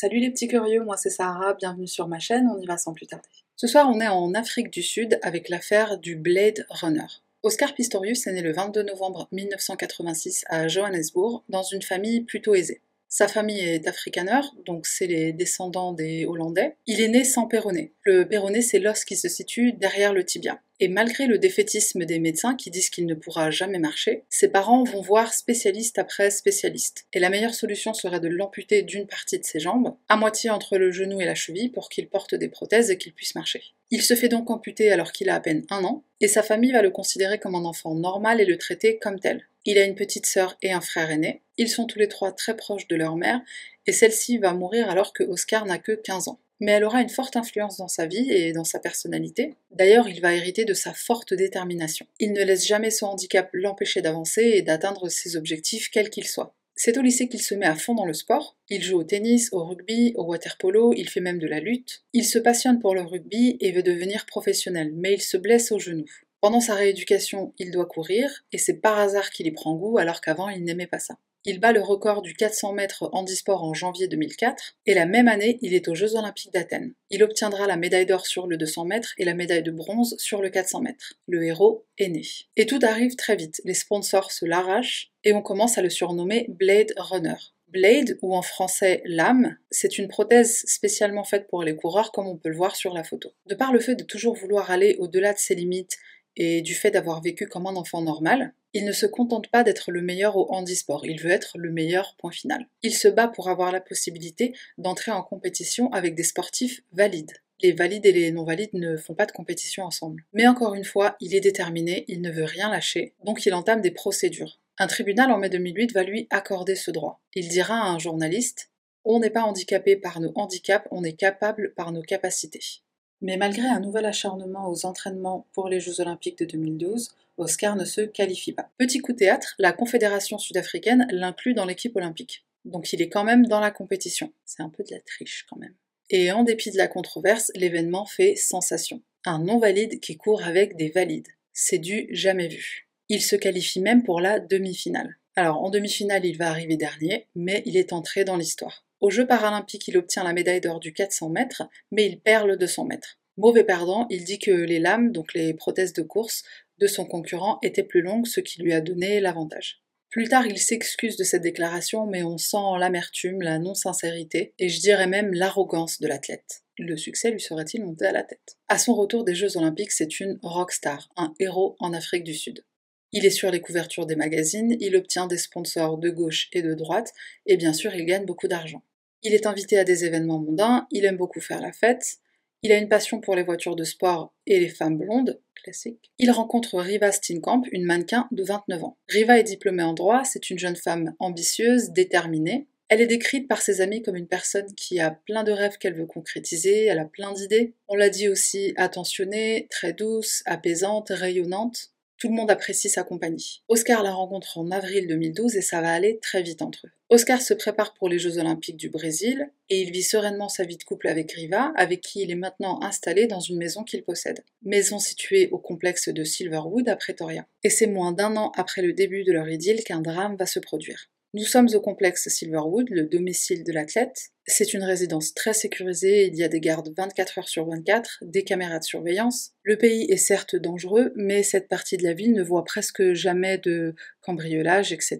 Salut les petits curieux, moi c'est Sarah, bienvenue sur ma chaîne, on y va sans plus tarder. Ce soir on est en Afrique du Sud avec l'affaire du Blade Runner. Oscar Pistorius est né le 22 novembre 1986 à Johannesburg dans une famille plutôt aisée. Sa famille est afrikaner, donc c'est les descendants des Hollandais. Il est né sans péroné. Le péroné, c'est l'os qui se situe derrière le tibia. Et malgré le défaitisme des médecins qui disent qu'il ne pourra jamais marcher, ses parents vont voir spécialiste après spécialiste. Et la meilleure solution serait de l'amputer d'une partie de ses jambes, à moitié entre le genou et la cheville, pour qu'il porte des prothèses et qu'il puisse marcher. Il se fait donc amputer alors qu'il a à peine un an, et sa famille va le considérer comme un enfant normal et le traiter comme tel. Il a une petite sœur et un frère aîné. Ils sont tous les trois très proches de leur mère, et celle-ci va mourir alors que Oscar n'a que 15 ans. Mais elle aura une forte influence dans sa vie et dans sa personnalité. D'ailleurs, il va hériter de sa forte détermination. Il ne laisse jamais son handicap l'empêcher d'avancer et d'atteindre ses objectifs, quels qu'ils soient. C'est au lycée qu'il se met à fond dans le sport. Il joue au tennis, au rugby, au water polo, il fait même de la lutte. Il se passionne pour le rugby et veut devenir professionnel, mais il se blesse au genou. Pendant sa rééducation, il doit courir, et c'est par hasard qu'il y prend goût alors qu'avant il n'aimait pas ça. Il bat le record du 400 mètres handisport en janvier 2004, et la même année, il est aux Jeux Olympiques d'Athènes. Il obtiendra la médaille d'or sur le 200 mètres et la médaille de bronze sur le 400 mètres. Le héros est né. Et tout arrive très vite, les sponsors se l'arrachent, et on commence à le surnommer Blade Runner. Blade, ou en français lame, c'est une prothèse spécialement faite pour les coureurs comme on peut le voir sur la photo. De par le fait de toujours vouloir aller au-delà de ses limites et du fait d'avoir vécu comme un enfant normal, il ne se contente pas d'être le meilleur au handisport, il veut être le meilleur point final. Il se bat pour avoir la possibilité d'entrer en compétition avec des sportifs valides. Les valides et les non-valides ne font pas de compétition ensemble. Mais encore une fois, il est déterminé, il ne veut rien lâcher, donc il entame des procédures. Un tribunal en mai 2008 va lui accorder ce droit. Il dira à un journaliste On n'est pas handicapé par nos handicaps, on est capable par nos capacités. Mais malgré un nouvel acharnement aux entraînements pour les Jeux Olympiques de 2012, Oscar ne se qualifie pas. Petit coup théâtre, la Confédération sud-africaine l'inclut dans l'équipe olympique. Donc il est quand même dans la compétition. C'est un peu de la triche quand même. Et en dépit de la controverse, l'événement fait sensation. Un non-valide qui court avec des valides. C'est du jamais vu. Il se qualifie même pour la demi-finale. Alors en demi-finale, il va arriver dernier, mais il est entré dans l'histoire. Aux Jeux paralympiques, il obtient la médaille d'or du 400 mètres, mais il perd le 200 mètres. Mauvais perdant, il dit que les lames, donc les prothèses de course, de son concurrent étaient plus longues, ce qui lui a donné l'avantage. Plus tard, il s'excuse de cette déclaration, mais on sent l'amertume, la non-sincérité, et je dirais même l'arrogance de l'athlète. Le succès lui serait-il monté à la tête? À son retour des Jeux Olympiques, c'est une rockstar, un héros en Afrique du Sud. Il est sur les couvertures des magazines, il obtient des sponsors de gauche et de droite, et bien sûr il gagne beaucoup d'argent. Il est invité à des événements mondains, il aime beaucoup faire la fête, il a une passion pour les voitures de sport et les femmes blondes, classique. Il rencontre Riva Steenkamp, une mannequin de 29 ans. Riva est diplômée en droit, c'est une jeune femme ambitieuse, déterminée. Elle est décrite par ses amis comme une personne qui a plein de rêves qu'elle veut concrétiser, elle a plein d'idées. On l'a dit aussi attentionnée, très douce, apaisante, rayonnante. Tout le monde apprécie sa compagnie. Oscar la rencontre en avril 2012 et ça va aller très vite entre eux. Oscar se prépare pour les Jeux Olympiques du Brésil et il vit sereinement sa vie de couple avec Riva, avec qui il est maintenant installé dans une maison qu'il possède. Maison située au complexe de Silverwood à Pretoria. Et c'est moins d'un an après le début de leur idylle qu'un drame va se produire. Nous sommes au complexe Silverwood, le domicile de l'athlète. C'est une résidence très sécurisée, il y a des gardes 24 heures sur 24, des caméras de surveillance. Le pays est certes dangereux, mais cette partie de la ville ne voit presque jamais de cambriolage, etc.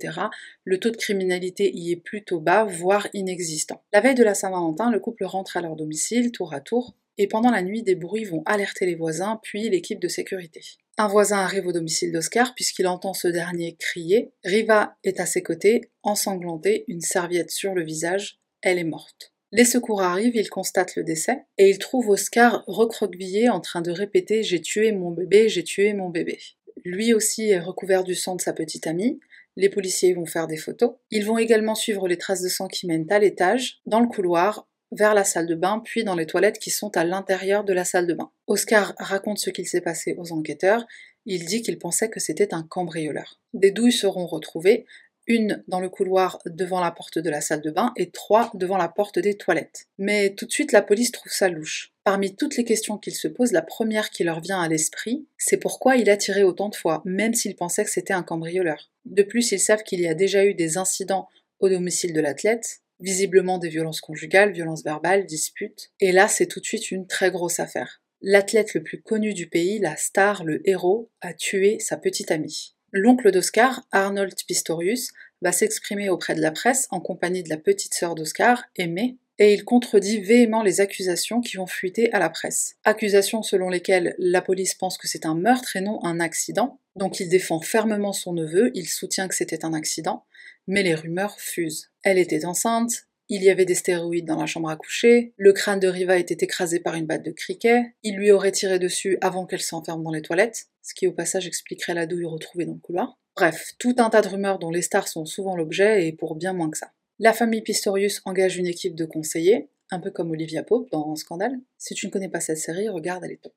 Le taux de criminalité y est plutôt bas, voire inexistant. La veille de la Saint-Valentin, le couple rentre à leur domicile, tour à tour, et pendant la nuit, des bruits vont alerter les voisins, puis l'équipe de sécurité. Un voisin arrive au domicile d'Oscar puisqu'il entend ce dernier crier. Riva est à ses côtés, ensanglantée, une serviette sur le visage. Elle est morte. Les secours arrivent, ils constatent le décès et ils trouvent Oscar recroquevillé en train de répéter J'ai tué mon bébé, j'ai tué mon bébé. Lui aussi est recouvert du sang de sa petite amie. Les policiers vont faire des photos. Ils vont également suivre les traces de sang qui mènent à l'étage, dans le couloir, vers la salle de bain, puis dans les toilettes qui sont à l'intérieur de la salle de bain. Oscar raconte ce qu'il s'est passé aux enquêteurs. Il dit qu'il pensait que c'était un cambrioleur. Des douilles seront retrouvées, une dans le couloir devant la porte de la salle de bain et trois devant la porte des toilettes. Mais tout de suite, la police trouve ça louche. Parmi toutes les questions qu'ils se posent, la première qui leur vient à l'esprit, c'est pourquoi il a tiré autant de fois, même s'ils pensaient que c'était un cambrioleur. De plus, ils savent qu'il y a déjà eu des incidents au domicile de l'athlète, Visiblement des violences conjugales, violences verbales, disputes. Et là, c'est tout de suite une très grosse affaire. L'athlète le plus connu du pays, la star, le héros, a tué sa petite amie. L'oncle d'Oscar, Arnold Pistorius, va s'exprimer auprès de la presse en compagnie de la petite sœur d'Oscar, Aimée, et il contredit véhément les accusations qui vont fuiter à la presse. Accusations selon lesquelles la police pense que c'est un meurtre et non un accident, donc il défend fermement son neveu, il soutient que c'était un accident, mais les rumeurs fusent. Elle était enceinte, il y avait des stéroïdes dans la chambre à coucher, le crâne de Riva était écrasé par une batte de cricket, il lui aurait tiré dessus avant qu'elle s'enferme dans les toilettes, ce qui au passage expliquerait la douille retrouvée dans le couloir. Bref, tout un tas de rumeurs dont les stars sont souvent l'objet et pour bien moins que ça. La famille Pistorius engage une équipe de conseillers, un peu comme Olivia Pope dans Scandale. Si tu ne connais pas cette série, regarde, elle est top.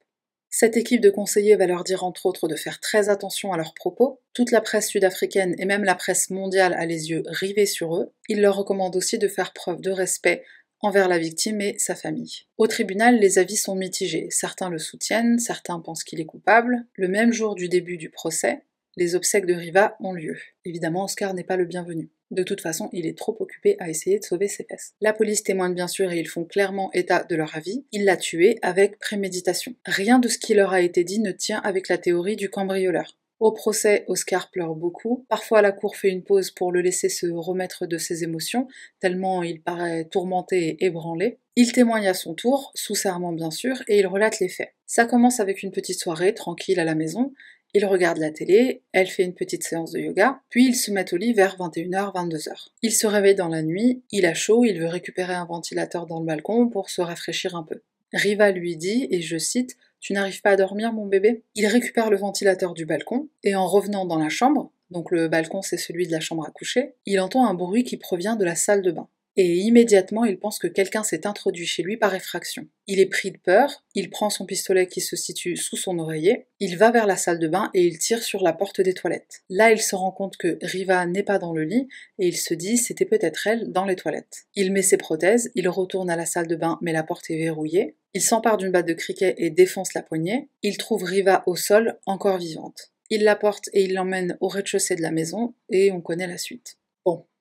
Cette équipe de conseillers va leur dire entre autres de faire très attention à leurs propos. Toute la presse sud-africaine et même la presse mondiale a les yeux rivés sur eux. Il leur recommande aussi de faire preuve de respect envers la victime et sa famille. Au tribunal, les avis sont mitigés. Certains le soutiennent, certains pensent qu'il est coupable. Le même jour du début du procès, les obsèques de Riva ont lieu. Évidemment, Oscar n'est pas le bienvenu. De toute façon, il est trop occupé à essayer de sauver ses fesses. La police témoigne bien sûr et ils font clairement état de leur avis. Il l'a tué avec préméditation. Rien de ce qui leur a été dit ne tient avec la théorie du cambrioleur. Au procès, Oscar pleure beaucoup. Parfois, la cour fait une pause pour le laisser se remettre de ses émotions, tellement il paraît tourmenté et ébranlé. Il témoigne à son tour, sous serment bien sûr, et il relate les faits. Ça commence avec une petite soirée tranquille à la maison, il regarde la télé, elle fait une petite séance de yoga, puis ils se mettent au lit vers 21h, 22h. Il se réveille dans la nuit, il a chaud, il veut récupérer un ventilateur dans le balcon pour se rafraîchir un peu. Riva lui dit, et je cite, Tu n'arrives pas à dormir, mon bébé? Il récupère le ventilateur du balcon, et en revenant dans la chambre, donc le balcon c'est celui de la chambre à coucher, il entend un bruit qui provient de la salle de bain et immédiatement il pense que quelqu'un s'est introduit chez lui par effraction. Il est pris de peur, il prend son pistolet qui se situe sous son oreiller, il va vers la salle de bain et il tire sur la porte des toilettes. Là il se rend compte que Riva n'est pas dans le lit et il se dit c'était peut-être elle dans les toilettes. Il met ses prothèses, il retourne à la salle de bain mais la porte est verrouillée, il s'empare d'une batte de cricket et défonce la poignée, il trouve Riva au sol encore vivante. Il la porte et il l'emmène au rez-de-chaussée de la maison et on connaît la suite.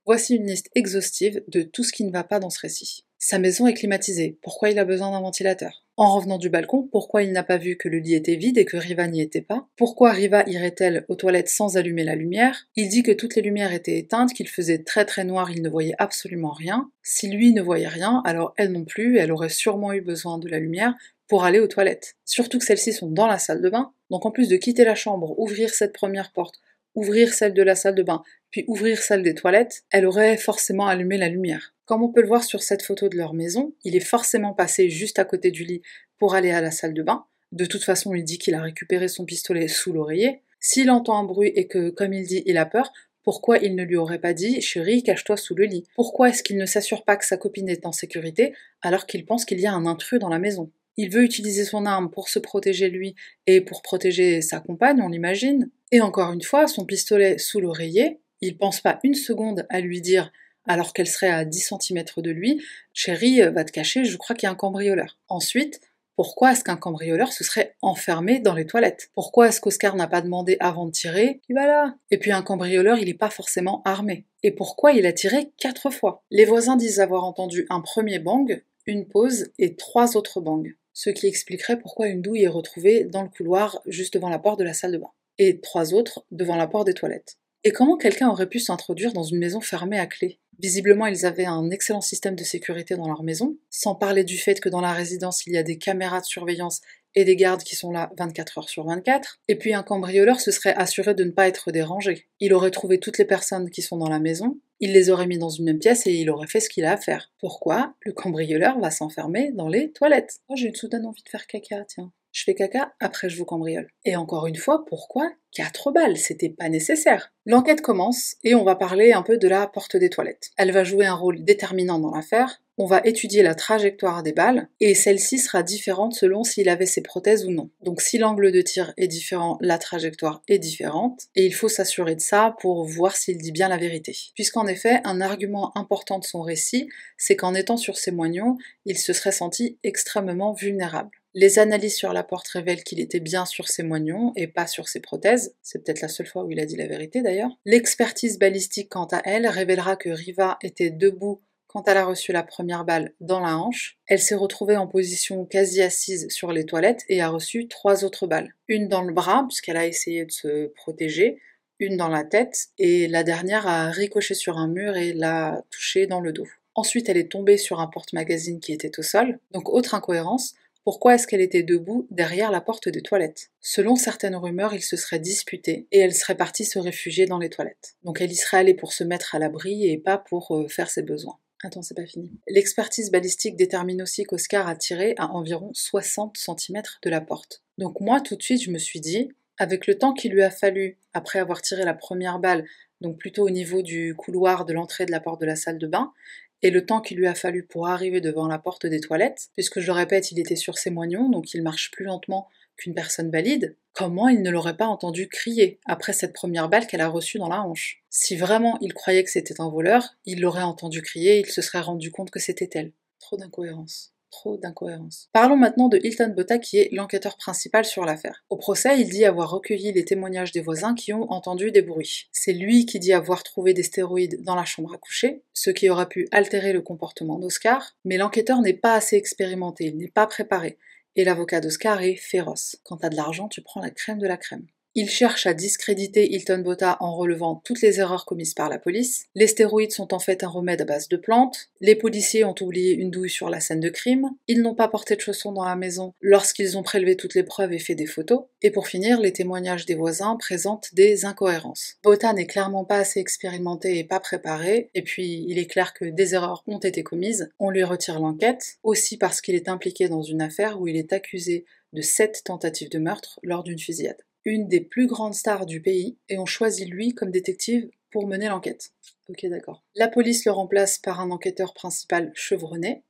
Voici une liste exhaustive de tout ce qui ne va pas dans ce récit. Sa maison est climatisée, pourquoi il a besoin d'un ventilateur? En revenant du balcon, pourquoi il n'a pas vu que le lit était vide et que Riva n'y était pas? Pourquoi Riva irait-elle aux toilettes sans allumer la lumière? Il dit que toutes les lumières étaient éteintes, qu'il faisait très très noir, il ne voyait absolument rien. Si lui ne voyait rien, alors elle non plus, elle aurait sûrement eu besoin de la lumière pour aller aux toilettes. Surtout que celles-ci sont dans la salle de bain, donc en plus de quitter la chambre, ouvrir cette première porte, ouvrir celle de la salle de bain, puis ouvrir celle des toilettes, elle aurait forcément allumé la lumière. Comme on peut le voir sur cette photo de leur maison, il est forcément passé juste à côté du lit pour aller à la salle de bain. De toute façon, il dit qu'il a récupéré son pistolet sous l'oreiller. S'il entend un bruit et que, comme il dit, il a peur, pourquoi il ne lui aurait pas dit Chérie, cache-toi sous le lit? Pourquoi est-ce qu'il ne s'assure pas que sa copine est en sécurité alors qu'il pense qu'il y a un intrus dans la maison? Il veut utiliser son arme pour se protéger lui et pour protéger sa compagne, on l'imagine. Et encore une fois, son pistolet sous l'oreiller, il pense pas une seconde à lui dire, alors qu'elle serait à 10 cm de lui, Chérie, va te cacher, je crois qu'il y a un cambrioleur. Ensuite, pourquoi est-ce qu'un cambrioleur se serait enfermé dans les toilettes? Pourquoi est-ce qu'Oscar n'a pas demandé avant de tirer Et puis un cambrioleur, il n'est pas forcément armé. Et pourquoi il a tiré quatre fois? Les voisins disent avoir entendu un premier bang, une pause et trois autres bangs. Ce qui expliquerait pourquoi une douille est retrouvée dans le couloir juste devant la porte de la salle de bain, et trois autres devant la porte des toilettes. Et comment quelqu'un aurait pu s'introduire dans une maison fermée à clé? Visiblement, ils avaient un excellent système de sécurité dans leur maison, sans parler du fait que dans la résidence, il y a des caméras de surveillance et des gardes qui sont là 24 heures sur 24. Et puis un cambrioleur se serait assuré de ne pas être dérangé. Il aurait trouvé toutes les personnes qui sont dans la maison, il les aurait mis dans une même pièce et il aurait fait ce qu'il a à faire. Pourquoi le cambrioleur va s'enfermer dans les toilettes? Oh, j'ai une soudaine envie de faire caca, tiens. Je fais caca, après je vous cambriole. Et encore une fois, pourquoi 4 balles? C'était pas nécessaire. L'enquête commence et on va parler un peu de la porte des toilettes. Elle va jouer un rôle déterminant dans l'affaire. On va étudier la trajectoire des balles et celle-ci sera différente selon s'il avait ses prothèses ou non. Donc si l'angle de tir est différent, la trajectoire est différente et il faut s'assurer de ça pour voir s'il dit bien la vérité. Puisqu'en effet, un argument important de son récit, c'est qu'en étant sur ses moignons, il se serait senti extrêmement vulnérable. Les analyses sur la porte révèlent qu'il était bien sur ses moignons et pas sur ses prothèses. C'est peut-être la seule fois où il a dit la vérité d'ailleurs. L'expertise balistique, quant à elle, révélera que Riva était debout quand elle a reçu la première balle dans la hanche, elle s'est retrouvée en position quasi assise sur les toilettes et a reçu trois autres balles. Une dans le bras, puisqu'elle a essayé de se protéger, une dans la tête, et la dernière a ricoché sur un mur et l'a touchée dans le dos. Ensuite, elle est tombée sur un porte-magazine qui était au sol. Donc, autre incohérence, pourquoi est-ce qu'elle était debout derrière la porte des toilettes? Selon certaines rumeurs, ils se seraient disputés et elle serait partie se réfugier dans les toilettes. Donc elle y serait allée pour se mettre à l'abri et pas pour euh, faire ses besoins. Attends, c'est pas fini. L'expertise balistique détermine aussi qu'Oscar a tiré à environ 60 cm de la porte. Donc moi, tout de suite, je me suis dit, avec le temps qu'il lui a fallu, après avoir tiré la première balle, donc plutôt au niveau du couloir de l'entrée de la porte de la salle de bain, et le temps qu'il lui a fallu pour arriver devant la porte des toilettes, puisque je le répète, il était sur ses moignons, donc il marche plus lentement qu'une personne valide, comment il ne l'aurait pas entendu crier après cette première balle qu'elle a reçue dans la hanche? Si vraiment il croyait que c'était un voleur, il l'aurait entendu crier et il se serait rendu compte que c'était elle. Trop d'incohérence. Trop d'incohérences. Parlons maintenant de Hilton Botta qui est l'enquêteur principal sur l'affaire. Au procès, il dit avoir recueilli les témoignages des voisins qui ont entendu des bruits. C'est lui qui dit avoir trouvé des stéroïdes dans la chambre à coucher, ce qui aura pu altérer le comportement d'Oscar, mais l'enquêteur n'est pas assez expérimenté, il n'est pas préparé, et l'avocat d'Oscar est féroce. Quand t'as de l'argent, tu prends la crème de la crème. Il cherche à discréditer Hilton Botta en relevant toutes les erreurs commises par la police. Les stéroïdes sont en fait un remède à base de plantes. Les policiers ont oublié une douille sur la scène de crime. Ils n'ont pas porté de chaussons dans la maison lorsqu'ils ont prélevé toutes les preuves et fait des photos. Et pour finir, les témoignages des voisins présentent des incohérences. Botta n'est clairement pas assez expérimenté et pas préparé. Et puis, il est clair que des erreurs ont été commises. On lui retire l'enquête. Aussi parce qu'il est impliqué dans une affaire où il est accusé de sept tentatives de meurtre lors d'une fusillade une des plus grandes stars du pays, et on choisit lui comme détective pour mener l'enquête. Ok, d'accord. La police le remplace par un enquêteur principal chevronné,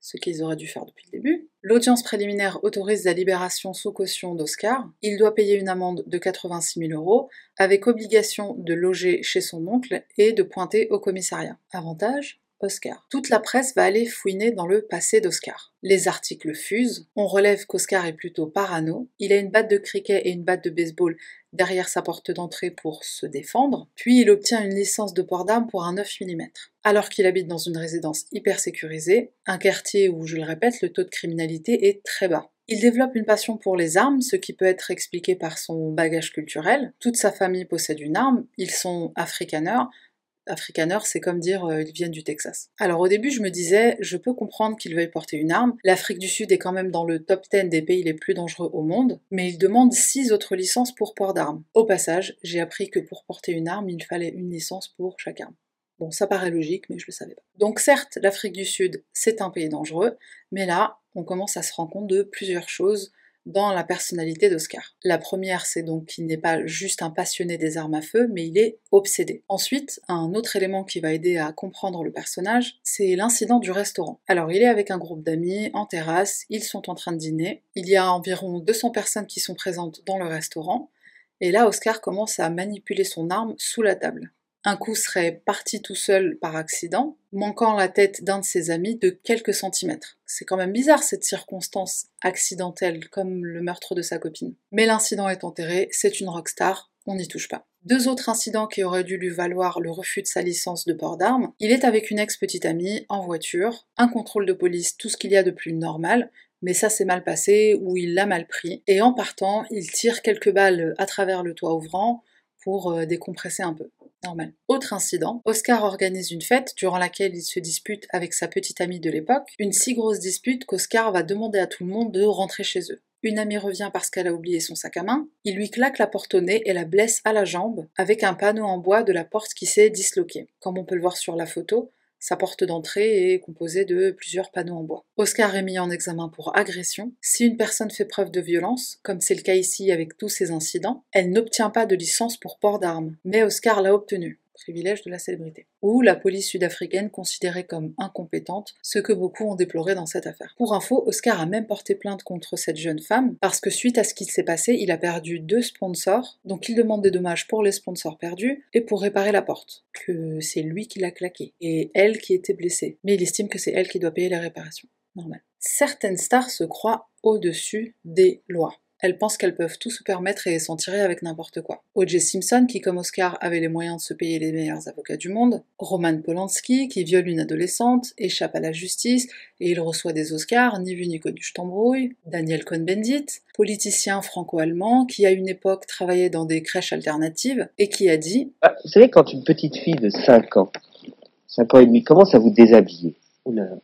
ce qu'ils auraient dû faire depuis le début. L'audience préliminaire autorise la libération sous caution d'Oscar. Il doit payer une amende de 86 000 euros, avec obligation de loger chez son oncle et de pointer au commissariat. Avantage Oscar. Toute la presse va aller fouiner dans le passé d'Oscar. Les articles fusent, on relève qu'Oscar est plutôt parano, il a une batte de cricket et une batte de baseball derrière sa porte d'entrée pour se défendre, puis il obtient une licence de port d'armes pour un 9 mm. Alors qu'il habite dans une résidence hyper sécurisée, un quartier où, je le répète, le taux de criminalité est très bas. Il développe une passion pour les armes, ce qui peut être expliqué par son bagage culturel. Toute sa famille possède une arme, ils sont afrikaners, Afrikaner, c'est comme dire euh, ils viennent du Texas. Alors au début, je me disais, je peux comprendre qu'ils veuillent porter une arme. L'Afrique du Sud est quand même dans le top 10 des pays les plus dangereux au monde, mais ils demandent 6 autres licences pour port d'armes. Au passage, j'ai appris que pour porter une arme, il fallait une licence pour chaque arme. Bon, ça paraît logique, mais je le savais pas. Donc certes, l'Afrique du Sud, c'est un pays dangereux, mais là, on commence à se rendre compte de plusieurs choses dans la personnalité d'Oscar. La première, c'est donc qu'il n'est pas juste un passionné des armes à feu, mais il est obsédé. Ensuite, un autre élément qui va aider à comprendre le personnage, c'est l'incident du restaurant. Alors, il est avec un groupe d'amis en terrasse, ils sont en train de dîner, il y a environ 200 personnes qui sont présentes dans le restaurant, et là, Oscar commence à manipuler son arme sous la table. Un coup serait parti tout seul par accident, manquant la tête d'un de ses amis de quelques centimètres. C'est quand même bizarre cette circonstance accidentelle, comme le meurtre de sa copine. Mais l'incident est enterré, c'est une rockstar, on n'y touche pas. Deux autres incidents qui auraient dû lui valoir le refus de sa licence de port d'armes. Il est avec une ex-petite amie, en voiture, un contrôle de police, tout ce qu'il y a de plus normal, mais ça s'est mal passé ou il l'a mal pris. Et en partant, il tire quelques balles à travers le toit ouvrant pour euh, décompresser un peu normal. Autre incident, Oscar organise une fête durant laquelle il se dispute avec sa petite amie de l'époque, une si grosse dispute qu'Oscar va demander à tout le monde de rentrer chez eux. Une amie revient parce qu'elle a oublié son sac à main, il lui claque la porte au nez et la blesse à la jambe avec un panneau en bois de la porte qui s'est disloqué. Comme on peut le voir sur la photo, sa porte d'entrée est composée de plusieurs panneaux en bois. Oscar est mis en examen pour agression. Si une personne fait preuve de violence, comme c'est le cas ici avec tous ces incidents, elle n'obtient pas de licence pour port d'armes, mais Oscar l'a obtenue privilège de la célébrité, ou la police sud-africaine considérée comme incompétente, ce que beaucoup ont déploré dans cette affaire. Pour info, Oscar a même porté plainte contre cette jeune femme, parce que suite à ce qui s'est passé, il a perdu deux sponsors, donc il demande des dommages pour les sponsors perdus et pour réparer la porte, que c'est lui qui l'a claqué, et elle qui était blessée. Mais il estime que c'est elle qui doit payer les réparations. Normal. Certaines stars se croient au-dessus des lois. Elles pensent qu'elles peuvent tout se permettre et s'en tirer avec n'importe quoi. O.J. Simpson, qui comme Oscar avait les moyens de se payer les meilleurs avocats du monde, Roman Polanski, qui viole une adolescente, échappe à la justice et il reçoit des Oscars, ni vu ni connu, je Daniel Cohn-Bendit, politicien franco-allemand qui à une époque travaillait dans des crèches alternatives et qui a dit ah, Vous savez, quand une petite fille de 5 ans, 5 ans et demi, commence à vous déshabiller,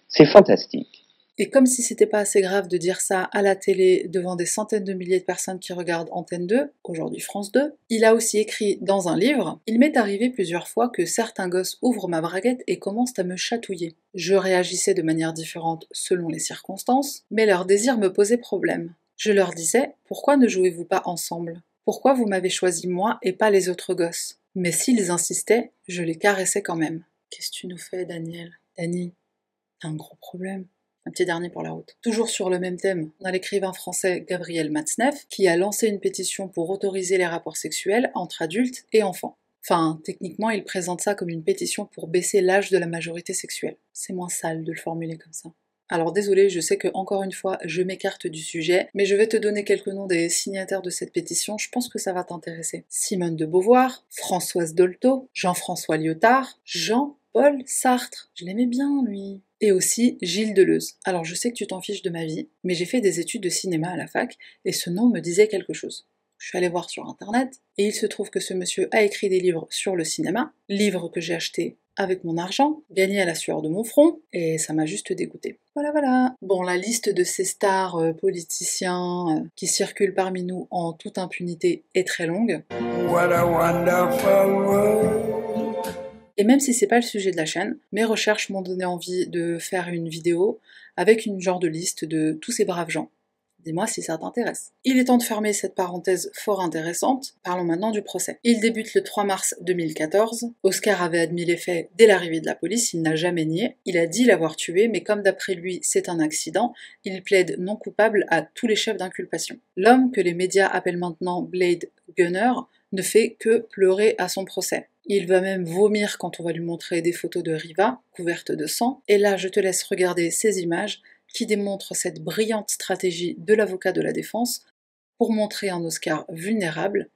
c'est fantastique. Et comme si c'était pas assez grave de dire ça à la télé devant des centaines de milliers de personnes qui regardent Antenne 2, aujourd'hui France 2, il a aussi écrit dans un livre Il m'est arrivé plusieurs fois que certains gosses ouvrent ma braguette et commencent à me chatouiller. Je réagissais de manière différente selon les circonstances, mais leur désir me posait problème. Je leur disais Pourquoi ne jouez-vous pas ensemble? Pourquoi vous m'avez choisi moi et pas les autres gosses? Mais s'ils insistaient, je les caressais quand même. Qu'est-ce que tu nous fais, Daniel? Dani, t'as un gros problème. Un petit dernier pour la route. Toujours sur le même thème, on a l'écrivain français Gabriel Matzneff qui a lancé une pétition pour autoriser les rapports sexuels entre adultes et enfants. Enfin, techniquement, il présente ça comme une pétition pour baisser l'âge de la majorité sexuelle. C'est moins sale de le formuler comme ça. Alors désolé, je sais que encore une fois, je m'écarte du sujet, mais je vais te donner quelques noms des signataires de cette pétition, je pense que ça va t'intéresser. Simone de Beauvoir, Françoise Dolto, Jean-François Lyotard, Jean-Paul Sartre. Je l'aimais bien, lui et aussi Gilles Deleuze. Alors je sais que tu t'en fiches de ma vie, mais j'ai fait des études de cinéma à la fac, et ce nom me disait quelque chose. Je suis allée voir sur internet, et il se trouve que ce monsieur a écrit des livres sur le cinéma, livres que j'ai achetés avec mon argent, gagnés à la sueur de mon front, et ça m'a juste dégoûté. Voilà, voilà. Bon, la liste de ces stars euh, politiciens euh, qui circulent parmi nous en toute impunité est très longue. Et même si c'est pas le sujet de la chaîne, mes recherches m'ont donné envie de faire une vidéo avec une genre de liste de tous ces braves gens. Dis-moi si ça t'intéresse. Il est temps de fermer cette parenthèse fort intéressante. Parlons maintenant du procès. Il débute le 3 mars 2014. Oscar avait admis les faits dès l'arrivée de la police, il n'a jamais nié. Il a dit l'avoir tué, mais comme d'après lui c'est un accident, il plaide non coupable à tous les chefs d'inculpation. L'homme que les médias appellent maintenant Blade Gunner ne fait que pleurer à son procès. Il va même vomir quand on va lui montrer des photos de Riva, couvertes de sang, et là je te laisse regarder ces images qui démontrent cette brillante stratégie de l'avocat de la défense pour montrer un Oscar vulnérable,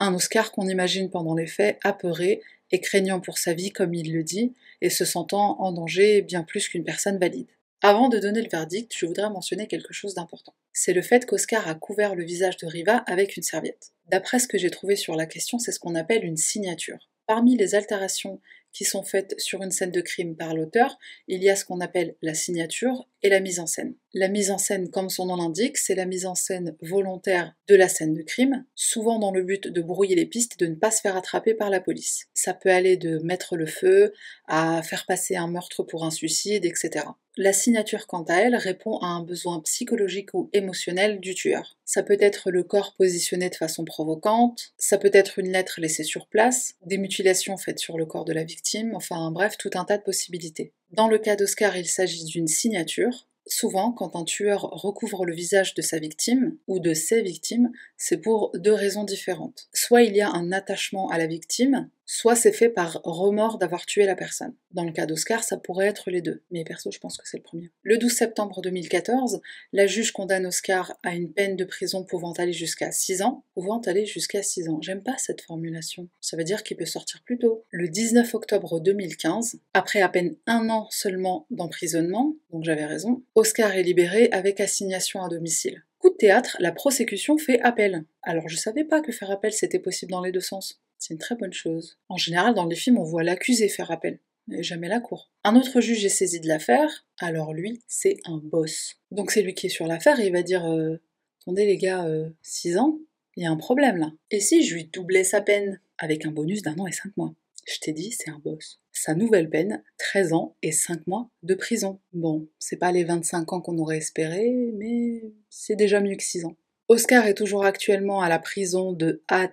un Oscar qu'on imagine pendant les faits apeuré et craignant pour sa vie comme il le dit, et se sentant en danger bien plus qu'une personne valide. Avant de donner le verdict, je voudrais mentionner quelque chose d'important. C'est le fait qu'Oscar a couvert le visage de Riva avec une serviette. D'après ce que j'ai trouvé sur la question, c'est ce qu'on appelle une signature. Parmi les altérations qui sont faites sur une scène de crime par l'auteur, il y a ce qu'on appelle la signature et la mise en scène. La mise en scène, comme son nom l'indique, c'est la mise en scène volontaire de la scène de crime, souvent dans le but de brouiller les pistes et de ne pas se faire attraper par la police. Ça peut aller de mettre le feu à faire passer un meurtre pour un suicide, etc. La signature, quant à elle, répond à un besoin psychologique ou émotionnel du tueur. Ça peut être le corps positionné de façon provocante, ça peut être une lettre laissée sur place, des mutilations faites sur le corps de la victime, enfin bref, tout un tas de possibilités. Dans le cas d'Oscar, il s'agit d'une signature, Souvent, quand un tueur recouvre le visage de sa victime ou de ses victimes, c'est pour deux raisons différentes. Soit il y a un attachement à la victime, soit c'est fait par remords d'avoir tué la personne. Dans le cas d'Oscar, ça pourrait être les deux, mais perso, je pense que c'est le premier. Le 12 septembre 2014, la juge condamne Oscar à une peine de prison pouvant aller jusqu'à 6 ans. Pouvant aller jusqu'à 6 ans. J'aime pas cette formulation. Ça veut dire qu'il peut sortir plus tôt. Le 19 octobre 2015, après à peine un an seulement d'emprisonnement, donc j'avais raison, Oscar est libéré avec assignation à domicile. Coup de théâtre, la prosécution fait appel. Alors je savais pas que faire appel c'était possible dans les deux sens. C'est une très bonne chose. En général, dans les films, on voit l'accusé faire appel, mais jamais la cour. Un autre juge est saisi de l'affaire, alors lui, c'est un boss. Donc c'est lui qui est sur l'affaire et il va dire euh, Attendez les gars, 6 euh, ans, il y a un problème là. Et si je lui doublais sa peine avec un bonus d'un an et 5 mois? Je t'ai dit, c'est un boss. Sa nouvelle peine, 13 ans et 5 mois de prison. Bon, c'est pas les 25 ans qu'on aurait espéré, mais c'est déjà mieux que 6 ans. Oscar est toujours actuellement à la prison de At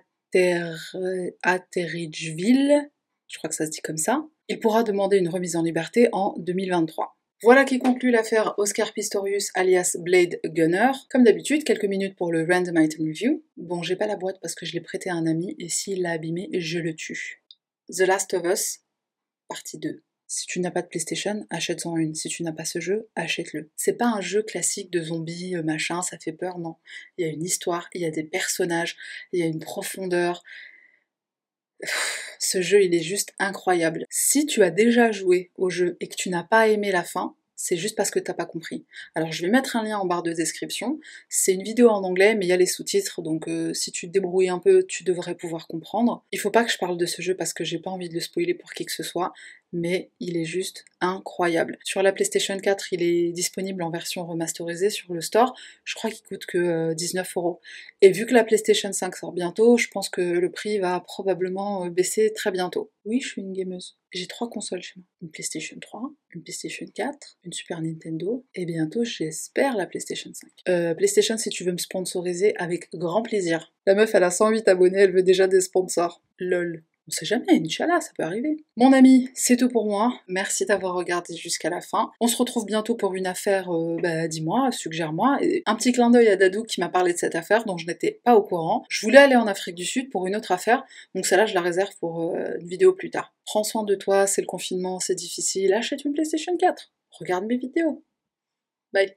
Atteridgeville, je crois que ça se dit comme ça, il pourra demander une remise en liberté en 2023. Voilà qui conclut l'affaire Oscar Pistorius alias Blade Gunner. Comme d'habitude, quelques minutes pour le Random Item Review. Bon, j'ai pas la boîte parce que je l'ai prêté à un ami et s'il l'a abîmé, je le tue. The Last of Us, partie 2. Si tu n'as pas de PlayStation, achète-en une. Si tu n'as pas ce jeu, achète-le. C'est pas un jeu classique de zombies, euh, machin, ça fait peur, non. Il y a une histoire, il y a des personnages, il y a une profondeur. Ce jeu, il est juste incroyable. Si tu as déjà joué au jeu et que tu n'as pas aimé la fin, c'est juste parce que t'as pas compris. Alors je vais mettre un lien en barre de description. C'est une vidéo en anglais, mais il y a les sous-titres, donc euh, si tu te débrouilles un peu, tu devrais pouvoir comprendre. Il faut pas que je parle de ce jeu parce que j'ai pas envie de le spoiler pour qui que ce soit, mais il est juste incroyable. Sur la PlayStation 4, il est disponible en version remasterisée sur le store. Je crois qu'il coûte que 19 euh, euros. Et vu que la PlayStation 5 sort bientôt, je pense que le prix va probablement euh, baisser très bientôt. Oui, je suis une gameuse. J'ai trois consoles chez moi. Une PlayStation 3, une PlayStation 4, une Super Nintendo, et bientôt, j'espère, la PlayStation 5. Euh, PlayStation, si tu veux me sponsoriser, avec grand plaisir. La meuf, elle a 108 abonnés, elle veut déjà des sponsors. LOL. On sait jamais, Inch'Allah, ça peut arriver. Mon ami, c'est tout pour moi. Merci d'avoir regardé jusqu'à la fin. On se retrouve bientôt pour une affaire, euh, bah, dis-moi, suggère-moi. Un petit clin d'œil à Dadou qui m'a parlé de cette affaire dont je n'étais pas au courant. Je voulais aller en Afrique du Sud pour une autre affaire, donc celle-là, je la réserve pour euh, une vidéo plus tard. Prends soin de toi, c'est le confinement, c'est difficile. Achète une PlayStation 4. Regarde mes vidéos. Bye.